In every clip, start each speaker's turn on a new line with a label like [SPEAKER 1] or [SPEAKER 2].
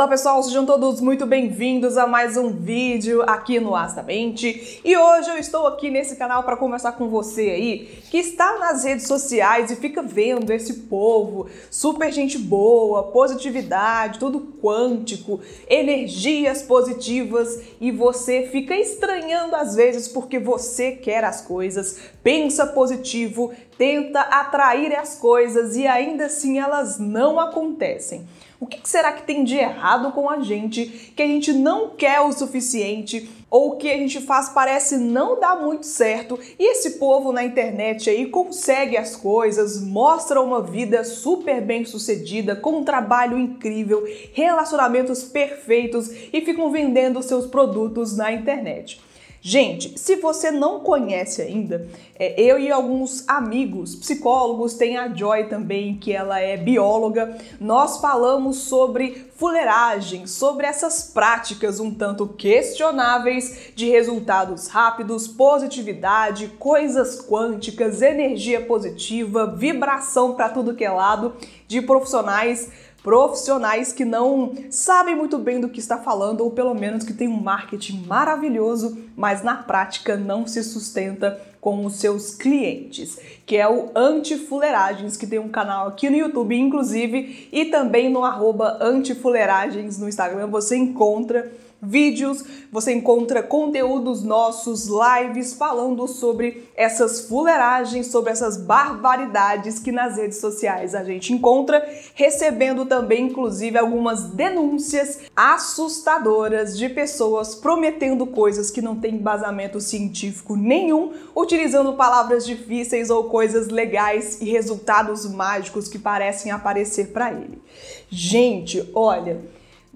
[SPEAKER 1] Olá pessoal, sejam todos muito bem-vindos a mais um vídeo aqui no Astamente. E hoje eu estou aqui nesse canal para conversar com você aí que está nas redes sociais e fica vendo esse povo, super gente boa, positividade, tudo quântico, energias positivas e você fica estranhando às vezes porque você quer as coisas, pensa positivo, tenta atrair as coisas e ainda assim elas não acontecem. O que será que tem de errado com a gente que a gente não quer o suficiente ou que a gente faz parece não dar muito certo e esse povo na internet aí consegue as coisas, mostra uma vida super bem sucedida, com um trabalho incrível, relacionamentos perfeitos e ficam vendendo seus produtos na internet. Gente, se você não conhece ainda, é, eu e alguns amigos psicólogos, tem a Joy também, que ela é bióloga, nós falamos sobre fuleiragem, sobre essas práticas um tanto questionáveis de resultados rápidos, positividade, coisas quânticas, energia positiva, vibração para tudo que é lado, de profissionais profissionais que não sabem muito bem do que está falando ou pelo menos que tem um marketing maravilhoso, mas na prática não se sustenta com os seus clientes, que é o Antifuleiragens, que tem um canal aqui no YouTube, inclusive, e também no arroba Antifuleiragens no Instagram. Você encontra vídeos, você encontra conteúdos nossos, lives falando sobre essas fuleiragens, sobre essas barbaridades que nas redes sociais a gente encontra, recebendo também inclusive algumas denúncias assustadoras de pessoas prometendo coisas que não têm embasamento científico nenhum, utilizando palavras difíceis ou coisas legais e resultados mágicos que parecem aparecer para ele. Gente, olha,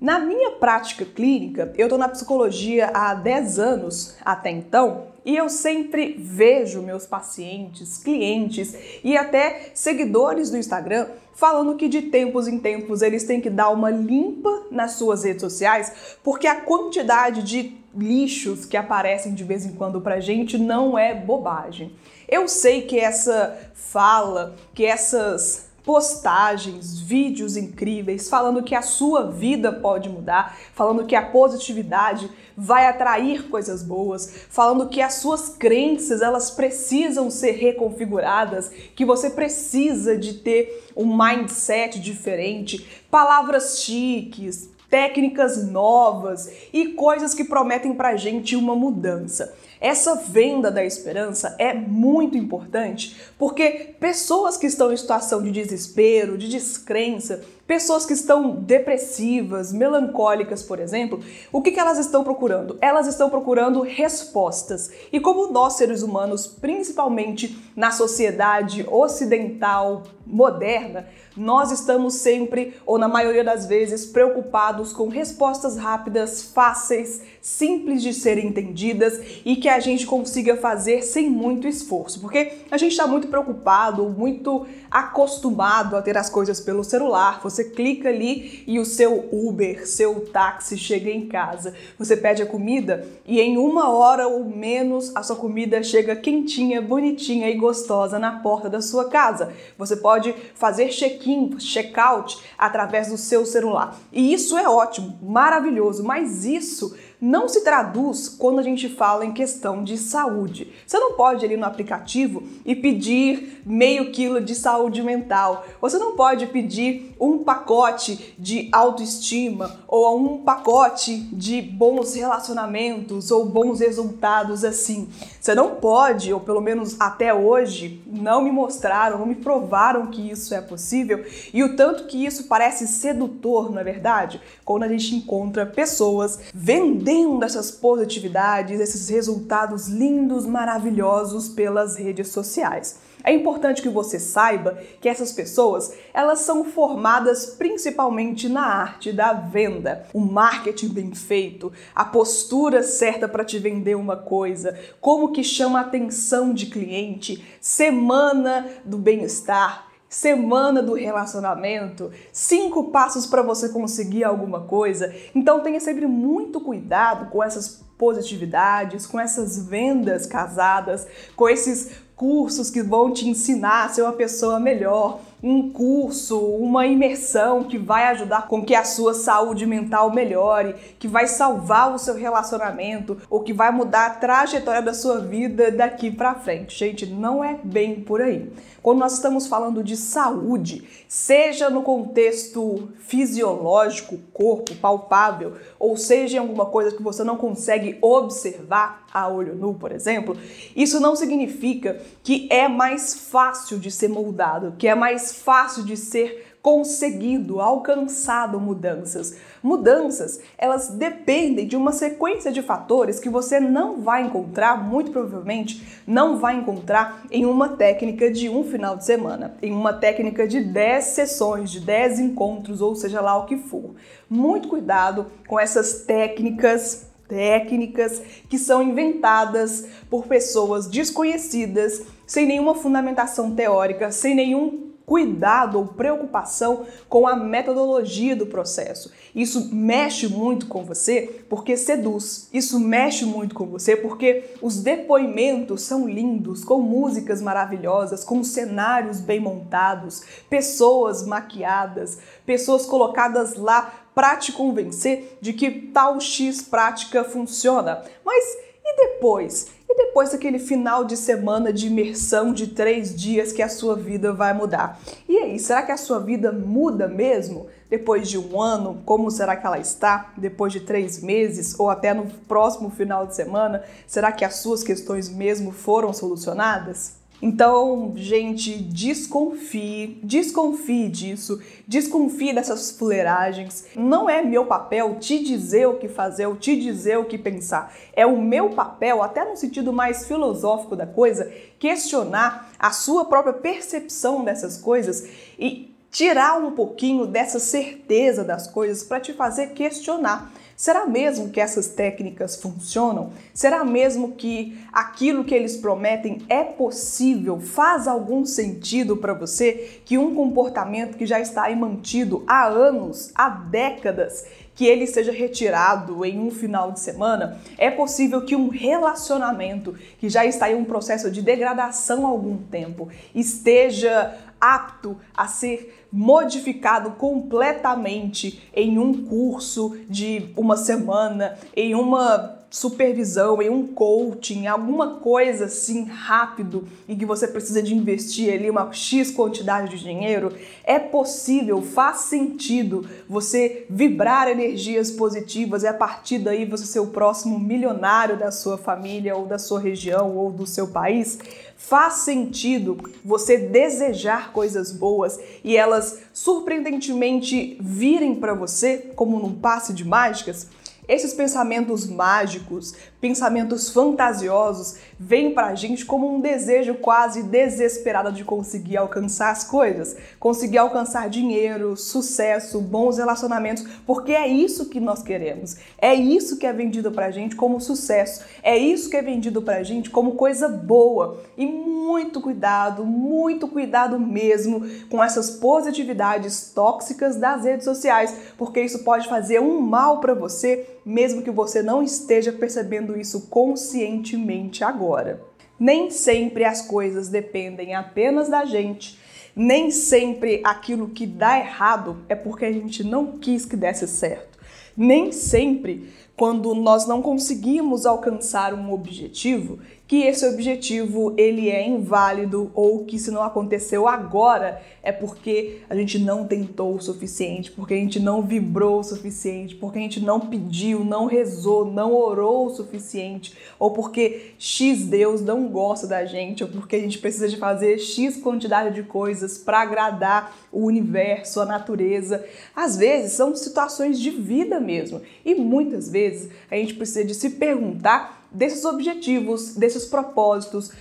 [SPEAKER 1] na minha prática clínica, eu estou na psicologia há 10 anos até então, e eu sempre vejo meus pacientes, clientes e até seguidores do Instagram falando que de tempos em tempos eles têm que dar uma limpa nas suas redes sociais, porque a quantidade de lixos que aparecem de vez em quando pra gente não é bobagem. Eu sei que essa fala, que essas postagens, vídeos incríveis falando que a sua vida pode mudar, falando que a positividade vai atrair coisas boas, falando que as suas crenças, elas precisam ser reconfiguradas, que você precisa de ter um mindset diferente, palavras chiques, técnicas novas e coisas que prometem pra gente uma mudança. Essa venda da esperança é muito importante porque pessoas que estão em situação de desespero, de descrença, Pessoas que estão depressivas, melancólicas, por exemplo, o que, que elas estão procurando? Elas estão procurando respostas. E como nós, seres humanos, principalmente na sociedade ocidental moderna, nós estamos sempre, ou na maioria das vezes, preocupados com respostas rápidas, fáceis, simples de serem entendidas e que a gente consiga fazer sem muito esforço. Porque a gente está muito preocupado, muito acostumado a ter as coisas pelo celular. Você clica ali e o seu Uber, seu táxi chega em casa. Você pede a comida e em uma hora ou menos a sua comida chega quentinha, bonitinha e gostosa na porta da sua casa. Você pode fazer check-in, check-out através do seu celular. E isso é ótimo, maravilhoso, mas isso não se traduz quando a gente fala em questão de saúde. Você não pode ir ali no aplicativo e pedir meio quilo de saúde mental. Você não pode pedir um pacote de autoestima ou um pacote de bons relacionamentos ou bons resultados assim. Você não pode, ou pelo menos até hoje, não me mostraram, não me provaram que isso é possível e o tanto que isso parece sedutor, na é verdade, quando a gente encontra pessoas vendendo vendendo essas positividades, esses resultados lindos, maravilhosos pelas redes sociais. É importante que você saiba que essas pessoas, elas são formadas principalmente na arte da venda. O marketing bem feito, a postura certa para te vender uma coisa, como que chama a atenção de cliente, semana do bem-estar, semana do relacionamento, cinco passos para você conseguir alguma coisa. Então tenha sempre muito cuidado com essas positividades, com essas vendas casadas, com esses cursos que vão te ensinar a ser uma pessoa melhor um curso, uma imersão que vai ajudar com que a sua saúde mental melhore, que vai salvar o seu relacionamento ou que vai mudar a trajetória da sua vida daqui para frente. Gente, não é bem por aí. Quando nós estamos falando de saúde, seja no contexto fisiológico, corpo palpável, ou seja em alguma coisa que você não consegue observar a olho nu, por exemplo, isso não significa que é mais fácil de ser moldado, que é mais fácil de ser conseguido, alcançado mudanças. Mudanças, elas dependem de uma sequência de fatores que você não vai encontrar, muito provavelmente, não vai encontrar em uma técnica de um final de semana, em uma técnica de 10 sessões, de 10 encontros, ou seja lá o que for. Muito cuidado com essas técnicas técnicas que são inventadas por pessoas desconhecidas, sem nenhuma fundamentação teórica, sem nenhum cuidado ou preocupação com a metodologia do processo. Isso mexe muito com você porque seduz. Isso mexe muito com você porque os depoimentos são lindos, com músicas maravilhosas, com cenários bem montados, pessoas maquiadas, pessoas colocadas lá para te convencer de que tal X prática funciona. Mas e depois? E depois daquele final de semana de imersão de três dias que a sua vida vai mudar? E aí, será que a sua vida muda mesmo? Depois de um ano, como será que ela está? Depois de três meses ou até no próximo final de semana, será que as suas questões mesmo foram solucionadas? Então, gente, desconfie, desconfie disso, desconfie dessas fuleiragens. Não é meu papel te dizer o que fazer ou te dizer o que pensar. É o meu papel, até no sentido mais filosófico da coisa, questionar a sua própria percepção dessas coisas e tirar um pouquinho dessa certeza das coisas para te fazer questionar. Será mesmo que essas técnicas funcionam? Será mesmo que aquilo que eles prometem é possível? Faz algum sentido para você que um comportamento que já está aí mantido há anos, há décadas, que ele seja retirado em um final de semana? É possível que um relacionamento que já está em um processo de degradação há algum tempo esteja apto a ser modificado completamente em um curso de uma semana, em uma supervisão, em um coaching, alguma coisa assim rápido e que você precisa de investir ali uma X quantidade de dinheiro, é possível, faz sentido você vibrar energias positivas e a partir daí você ser o próximo milionário da sua família ou da sua região ou do seu país. Faz sentido você desejar coisas boas e elas surpreendentemente virem para você como num passe de mágicas? Esses pensamentos mágicos, pensamentos fantasiosos, vêm pra gente como um desejo quase desesperado de conseguir alcançar as coisas, conseguir alcançar dinheiro, sucesso, bons relacionamentos, porque é isso que nós queremos. É isso que é vendido pra gente como sucesso, é isso que é vendido pra gente como coisa boa. E muito cuidado, muito cuidado mesmo com essas positividades tóxicas das redes sociais, porque isso pode fazer um mal para você mesmo que você não esteja percebendo isso conscientemente agora. Nem sempre as coisas dependem apenas da gente. Nem sempre aquilo que dá errado é porque a gente não quis que desse certo. Nem sempre, quando nós não conseguimos alcançar um objetivo, que esse objetivo ele é inválido ou que se não aconteceu agora é porque a gente não tentou o suficiente, porque a gente não vibrou o suficiente, porque a gente não pediu, não rezou, não orou o suficiente, ou porque X Deus não gosta da gente, ou porque a gente precisa de fazer X quantidade de coisas para agradar o universo, a natureza. Às vezes são situações de vida mesmo, e muitas vezes a gente precisa de se perguntar desses objetivos, desses propósitos,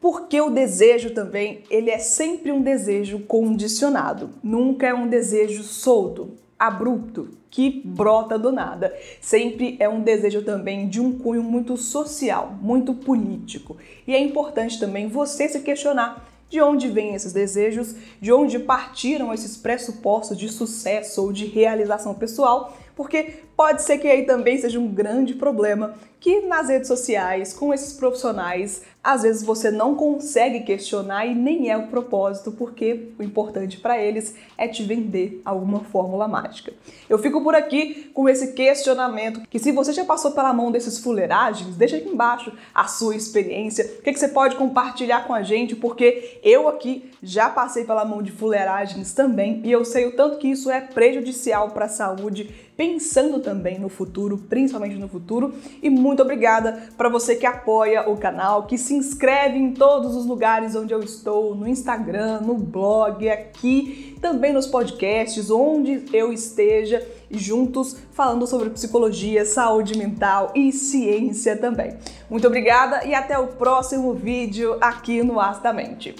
[SPEAKER 1] porque o desejo também, ele é sempre um desejo condicionado, nunca é um desejo solto, abrupto, que brota do nada. Sempre é um desejo também de um cunho muito social, muito político. E é importante também você se questionar de onde vêm esses desejos, de onde partiram esses pressupostos de sucesso ou de realização pessoal, porque pode ser que aí também seja um grande problema que nas redes sociais, com esses profissionais, às vezes você não consegue questionar e nem é o propósito, porque o importante para eles é te vender alguma fórmula mágica. Eu fico por aqui com esse questionamento, que se você já passou pela mão desses fuleiragens, deixa aqui embaixo a sua experiência, o que, que você pode compartilhar com a gente, porque eu aqui já passei pela mão de fuleiragens também e eu sei o tanto que isso é prejudicial para a saúde, pensando também no futuro, principalmente no futuro, e muito obrigada para você que apoia o canal, que se inscreve em todos os lugares onde eu estou, no Instagram, no blog, aqui, também nos podcasts, onde eu esteja, juntos falando sobre psicologia, saúde mental e ciência também. Muito obrigada e até o próximo vídeo aqui no Astamente.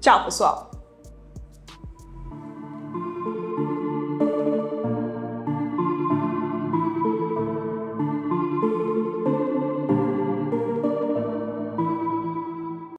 [SPEAKER 1] Tchau, pessoal!